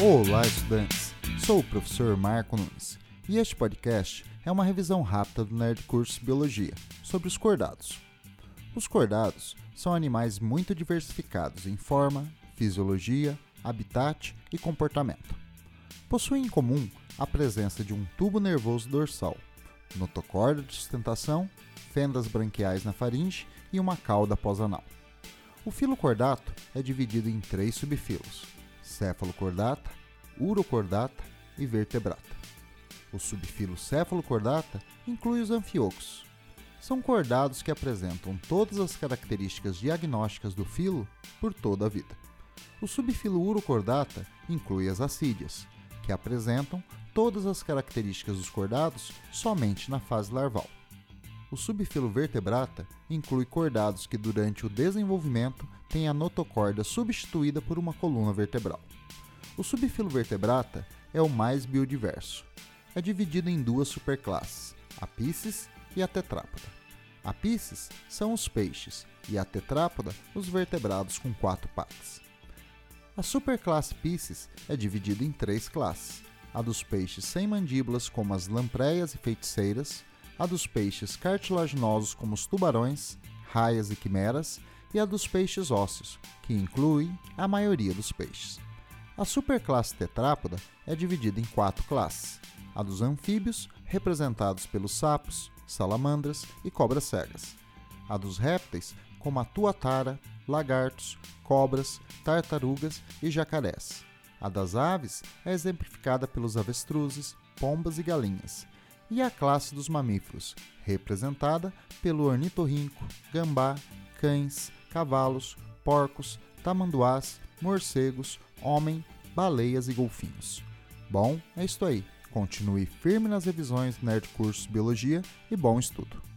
Olá, estudantes! Sou o professor Marco Nunes e este podcast é uma revisão rápida do Nerd Curso Biologia sobre os cordados. Os cordados são animais muito diversificados em forma, fisiologia, habitat e comportamento. Possuem em comum a presença de um tubo nervoso dorsal, notocorda de sustentação, fendas branquiais na faringe e uma cauda pós-anal. O filo cordato é dividido em três subfilos: céfalo-cordata, urocordata e vertebrata. O subfilo céfalo-cordata inclui os anfíocos. São cordados que apresentam todas as características diagnósticas do filo por toda a vida. O subfilo urocordata inclui as acídeas, que apresentam todas as características dos cordados somente na fase larval. O subfilo vertebrata inclui cordados que durante o desenvolvimento têm a notocorda substituída por uma coluna vertebral. O subfilo vertebrata é o mais biodiverso. É dividido em duas superclasses, a Pisces e a Tetrápoda. A Pisces são os peixes e a Tetrápoda os vertebrados com quatro patas. A superclasse Pisces é dividida em três classes: a dos peixes sem mandíbulas, como as lampreias e feiticeiras, a dos peixes cartilaginosos, como os tubarões, raias e quimeras, e a dos peixes ósseos, que inclui a maioria dos peixes. A superclasse tetrápoda é dividida em quatro classes: a dos anfíbios, representados pelos sapos, salamandras e cobras cegas, a dos répteis, como a tuatara, lagartos, cobras, tartarugas e jacarés. A das aves é exemplificada pelos avestruzes, pombas e galinhas, e a classe dos mamíferos, representada pelo ornitorrinco, gambá, cães, cavalos, porcos, tamanduás, morcegos, homem, baleias e golfinhos. Bom, é isso aí. Continue firme nas revisões do Nerd Cursos Biologia e bom estudo!